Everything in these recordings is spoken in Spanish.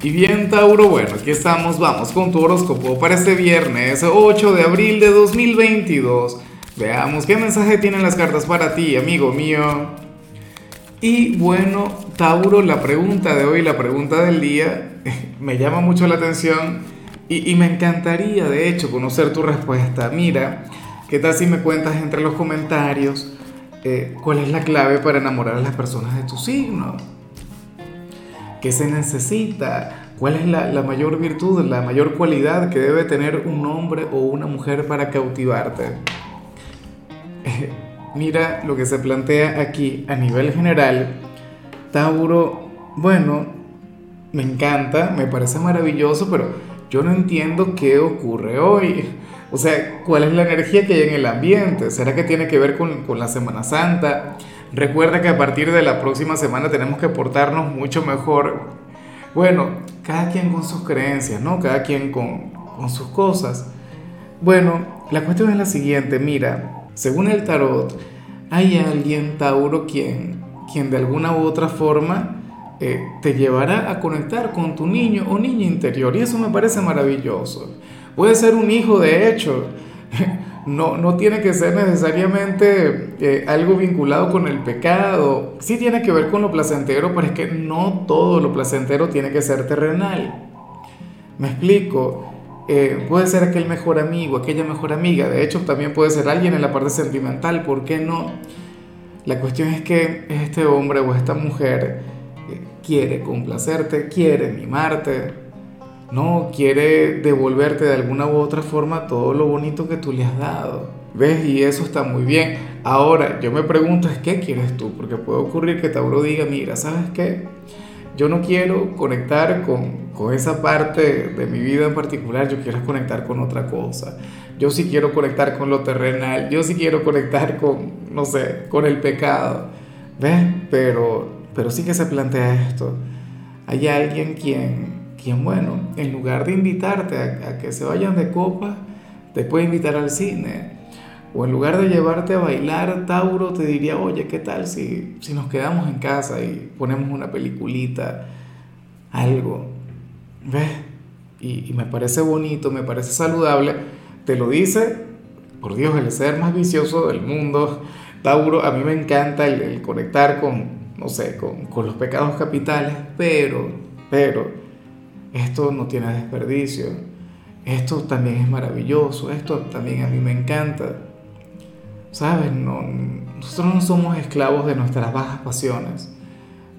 Y bien, Tauro, bueno, aquí estamos, vamos con tu horóscopo para este viernes 8 de abril de 2022. Veamos qué mensaje tienen las cartas para ti, amigo mío. Y bueno, Tauro, la pregunta de hoy, la pregunta del día, me llama mucho la atención y, me encantaría, de hecho, conocer tu respuesta. Mira, ¿qué tal si me cuentas entre los comentarios eh, cuál es la clave para enamorar a las personas de tu signo? ¿Qué se necesita? ¿Cuál es la, mayor virtud, la mayor cualidad que debe tener un hombre o una mujer para cautivarte? mira lo que se plantea aquí a nivel general. Tauro, bueno, me encanta, me parece maravilloso, pero yo no entiendo qué ocurre hoy. O sea, ¿cuál es la energía que hay en el ambiente? ¿Será que tiene que ver con, con la Semana Santa? Recuerda que a partir de la próxima semana tenemos que portarnos mucho mejor. Bueno, cada quien con sus creencias, ¿no? Cada quien con, con sus cosas. Bueno, la cuestión es la siguiente, mira, según el tarot, hay alguien, Tauro, quien, quien de alguna u otra forma eh, te llevará a conectar con tu niño o niña interior. Y eso me parece maravilloso. Puede ser un hijo, de hecho. No, no tiene que ser necesariamente eh, algo vinculado con el pecado. Sí tiene que ver con lo placentero, pero es que no todo lo placentero tiene que ser terrenal. Me explico. Eh, puede ser aquel mejor amigo, aquella mejor amiga. De hecho, también puede ser alguien en la parte sentimental. ¿Por qué no? La cuestión es que este hombre o esta mujer eh, quiere complacerte, quiere mimarte no quiere devolverte de alguna u otra forma todo lo bonito que tú le has dado. ¿Ves? Y eso está muy bien. Ahora, yo me pregunto, ¿es qué quieres tú? Porque puede ocurrir que Tauro diga, mira, ¿sabes qué? Yo no quiero conectar con, con esa parte de mi vida en particular, yo quiero conectar con otra cosa. Yo sí quiero conectar con lo terrenal, yo sí quiero conectar con, no sé, con el pecado. ¿Ves? Pero, pero sí que se plantea esto. Hay alguien quien quien, bueno, en lugar de invitarte a, que se vayan de copa, te puede invitar al cine. O en lugar de llevarte a bailar, Tauro te diría, oye, ¿qué tal si, si nos quedamos en casa y ponemos una peliculita, algo? ¿Ves? Y, me parece bonito, me parece saludable. Te lo dice, por Dios, el ser más vicioso del mundo. Tauro, a mí me encanta el, conectar con, no sé, con, con los pecados capitales, pero, pero, esto no tiene desperdicio, esto también es maravilloso, esto también a mí me encanta. ¿Sabes? No, nosotros no somos esclavos de nuestras bajas pasiones,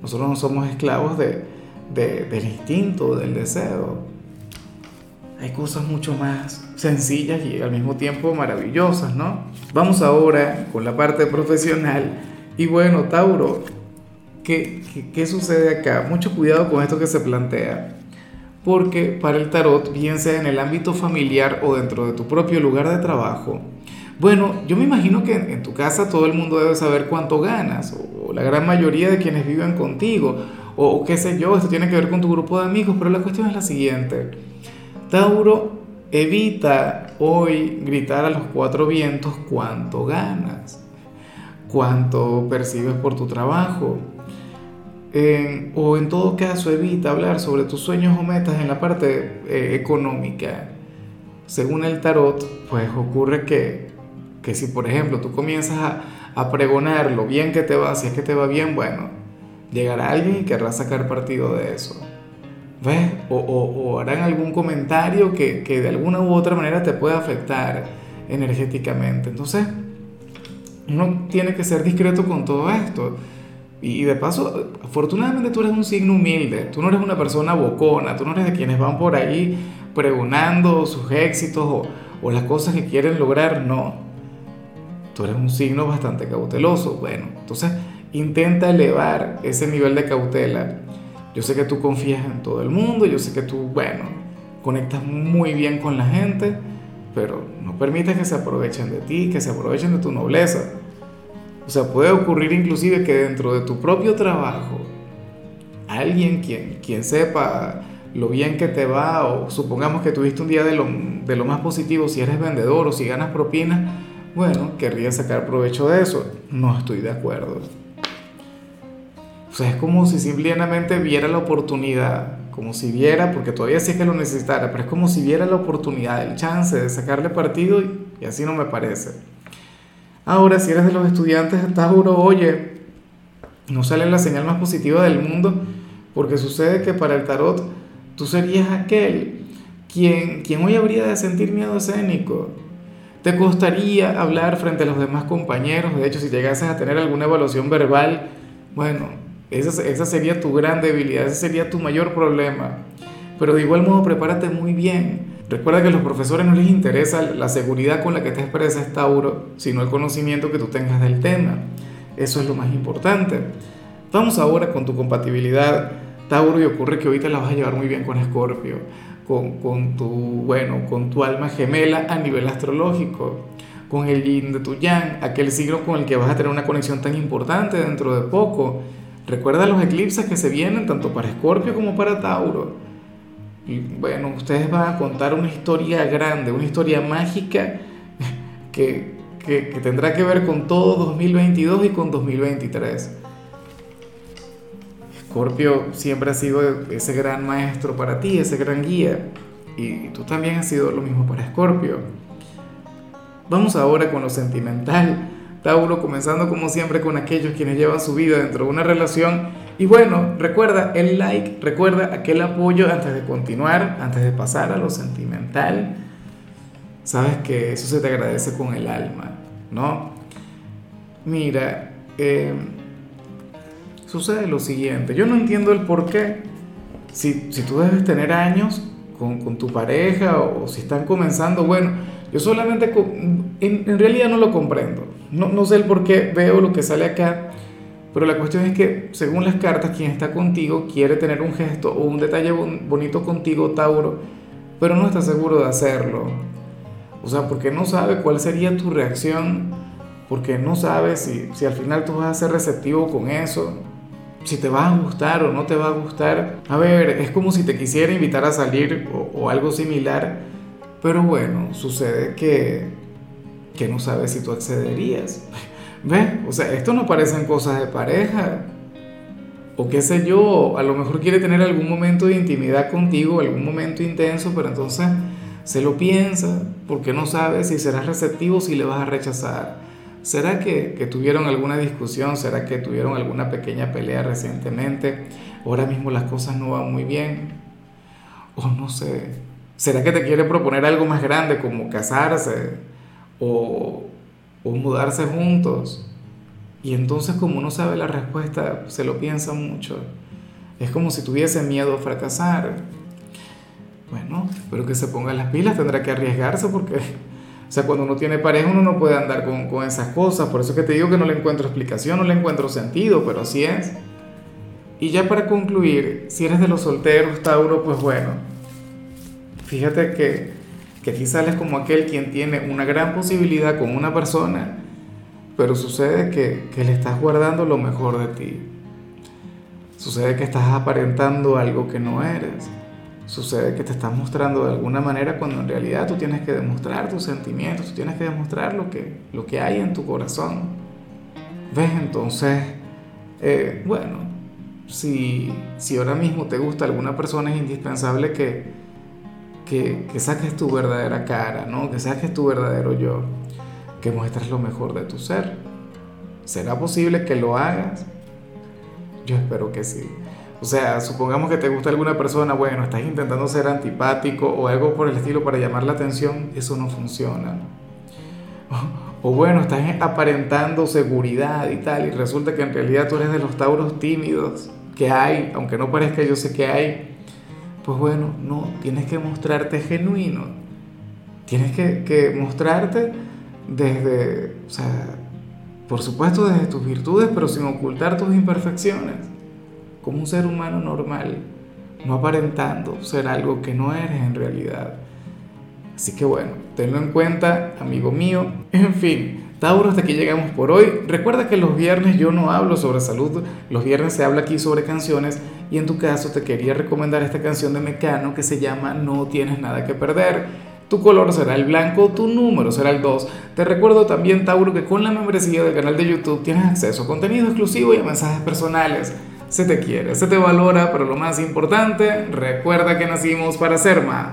nosotros no somos esclavos de, del instinto, del deseo. Hay cosas mucho más sencillas y al mismo tiempo maravillosas, ¿no? Vamos ahora con la parte profesional. Y bueno, Tauro, ¿qué, qué, qué sucede acá? Mucho cuidado con esto que se plantea porque para el tarot, bien sea en el ámbito familiar o dentro de tu propio lugar de trabajo, bueno, yo me imagino que en, tu casa todo el mundo debe saber cuánto ganas, o, la gran mayoría de quienes viven contigo, o, qué sé yo, esto tiene que ver con tu grupo de amigos, pero la cuestión es la siguiente. Tauro, evita hoy gritar a los cuatro vientos cuánto ganas, cuánto percibes por tu trabajo, o en todo caso evita hablar sobre tus sueños o metas en la parte eh, económica. Según el tarot, pues ocurre que, que si por ejemplo tú comienzas a, a, pregonar lo bien que te va, si es que te va bien, bueno, llegará alguien y querrá sacar partido de eso. ¿Ves? O, o, harán algún comentario que, que de alguna u otra manera te pueda afectar energéticamente. Entonces, uno tiene que ser discreto con todo esto. Y de paso, afortunadamente tú eres un signo humilde, tú no eres una persona bocona, tú no eres de quienes van por ahí pregonando sus éxitos o, o las cosas que quieren lograr, no. Tú eres un signo bastante cauteloso. Bueno, entonces intenta elevar ese nivel de cautela. Yo sé que tú confías en todo el mundo, yo sé que tú, bueno, conectas muy bien con la gente, pero no permitas que se aprovechen de ti, que se aprovechen de tu nobleza. O sea, puede ocurrir inclusive que dentro de tu propio trabajo, alguien quien, quien sepa lo bien que te va, o supongamos que tuviste un día de lo, de lo más positivo, si eres vendedor o si ganas propina, bueno, querría sacar provecho de eso. No estoy de acuerdo. O sea, es como si simplemente viera la oportunidad, como si viera, porque todavía sí es que lo necesitara, pero es como si viera la oportunidad, el chance de sacarle partido y, y así no me parece. Ahora, si eres de los estudiantes de Tauro, oye, no sale la señal más positiva del mundo, porque sucede que para el tarot tú serías aquel quien, quien hoy habría de sentir miedo escénico. Te costaría hablar frente a los demás compañeros, de hecho, si llegases a tener alguna evaluación verbal, bueno, esa, esa sería tu gran debilidad, ese sería tu mayor problema. Pero de igual modo, prepárate muy bien. Recuerda que a los profesores no les interesa la seguridad con la que te expresas, Tauro, sino el conocimiento que tú tengas del tema. Eso es lo más importante. Vamos ahora con tu compatibilidad, Tauro, y ocurre que ahorita la vas a llevar muy bien con Escorpio, con, con, tu, bueno, con tu alma gemela a nivel astrológico, con el yin de tu yang, aquel signo con el que vas a tener una conexión tan importante dentro de poco. Recuerda los eclipses que se vienen tanto para Escorpio como para Tauro. Y bueno, ustedes van a contar una historia grande, una historia mágica que, que, que tendrá que ver con todo 2022 y con 2023. Escorpio siempre ha sido ese gran maestro para ti, ese gran guía. Y tú también has sido lo mismo para Escorpio. Vamos ahora con lo sentimental. Tauro comenzando como siempre con aquellos quienes llevan su vida dentro de una relación. Y bueno, recuerda el like, recuerda aquel apoyo antes de continuar, antes de pasar a lo sentimental. Sabes que eso se te agradece con el alma, ¿no? Mira, eh, sucede lo siguiente, yo no entiendo el por qué. Si, si tú debes tener años con, con tu pareja o, si están comenzando, bueno, yo solamente, en, en realidad no lo comprendo. No, no, sé el por qué veo lo que sale acá, pero la cuestión es que según las cartas, quien está contigo quiere tener un gesto o un detalle bonito contigo, Tauro, pero no está seguro de hacerlo. O sea, porque no sabe cuál sería tu reacción, porque no sabe si, si al final tú vas a ser receptivo con eso, si te va a gustar o no te va a gustar. A ver, es como si te quisiera invitar a salir o, algo similar, pero bueno, sucede que, que no sabes si tú accederías. ¿Ves? O sea, esto no parecen cosas de pareja. O qué sé yo, a lo mejor quiere tener algún momento de intimidad contigo, algún momento intenso, pero entonces se lo piensa porque no sabe si serás receptivo o si le vas a rechazar. ¿Será que, que, tuvieron alguna discusión? ¿Será que tuvieron alguna pequeña pelea recientemente? Ahora mismo las cosas no van muy bien. O no sé. ¿Será que te quiere proponer algo más grande como casarse? O, o mudarse juntos. Y entonces como no sabe la respuesta, se lo piensa mucho. Es como si tuviese miedo a fracasar. Bueno, pero que se ponga las pilas, tendrá que arriesgarse porque, o sea, cuando uno tiene pareja uno no puede andar con, con esas cosas. Por eso que te digo que no le encuentro explicación, no le encuentro sentido, pero así es. Y ya para concluir, si eres de los solteros, Tauro, pues bueno, fíjate que que aquí sales como aquel quien tiene una gran posibilidad con una persona, pero sucede que, le estás guardando lo mejor de ti. Sucede que estás aparentando algo que no eres. Sucede que te estás mostrando de alguna manera cuando en realidad tú tienes que demostrar tus sentimientos, tú tienes que demostrar lo que, lo que hay en tu corazón. ¿Ves? Entonces, eh, bueno, si, si ahora mismo te gusta alguna persona es indispensable que, que, que, saques tu verdadera cara, ¿no? Que saques tu verdadero yo, que muestres lo mejor de tu ser. ¿Será posible que lo hagas? Yo espero que sí. O sea, supongamos que te gusta alguna persona, bueno, estás intentando ser antipático o algo por el estilo para llamar la atención, eso no funciona. O, o bueno, estás aparentando seguridad y tal, y resulta que en realidad tú eres de los tauros tímidos que hay, aunque no parezca, yo sé que hay pues bueno, no, tienes que mostrarte genuino. Tienes que, mostrarte desde, o sea, por supuesto desde tus virtudes, pero sin ocultar tus imperfecciones. Como un ser humano normal, no aparentando ser algo que no eres en realidad. Así que bueno, tenlo en cuenta, amigo mío. En fin, Tauro, hasta aquí llegamos por hoy. Recuerda que los viernes yo no hablo sobre salud, los viernes se habla aquí sobre canciones y en tu caso te quería recomendar esta canción de Mecano que se llama No tienes nada que perder. Tu color será el blanco, tu número será el 2. Te recuerdo también, Tauro, que con la membresía del canal de YouTube tienes acceso a contenido exclusivo y a mensajes personales. se te quiere, se te valora, pero lo más importante, recuerda que nacimos para ser más.